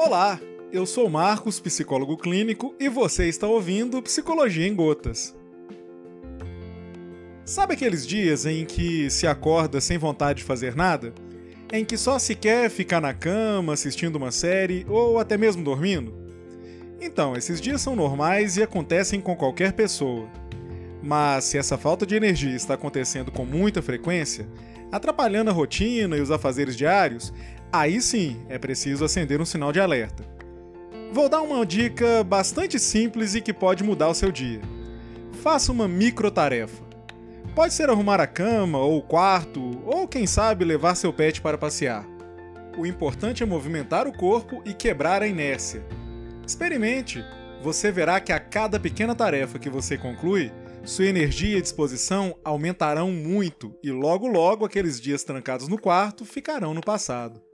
Olá, eu sou Marcos, psicólogo clínico, e você está ouvindo Psicologia em Gotas. Sabe aqueles dias em que se acorda sem vontade de fazer nada? Em que só se quer ficar na cama assistindo uma série ou até mesmo dormindo? Então, esses dias são normais e acontecem com qualquer pessoa. Mas se essa falta de energia está acontecendo com muita frequência, atrapalhando a rotina e os afazeres diários, aí sim é preciso acender um sinal de alerta. Vou dar uma dica bastante simples e que pode mudar o seu dia. Faça uma micro tarefa. Pode ser arrumar a cama ou o quarto, ou quem sabe levar seu pet para passear. O importante é movimentar o corpo e quebrar a inércia. Experimente! Você verá que a cada pequena tarefa que você conclui, sua energia e disposição aumentarão muito e logo logo aqueles dias trancados no quarto ficarão no passado.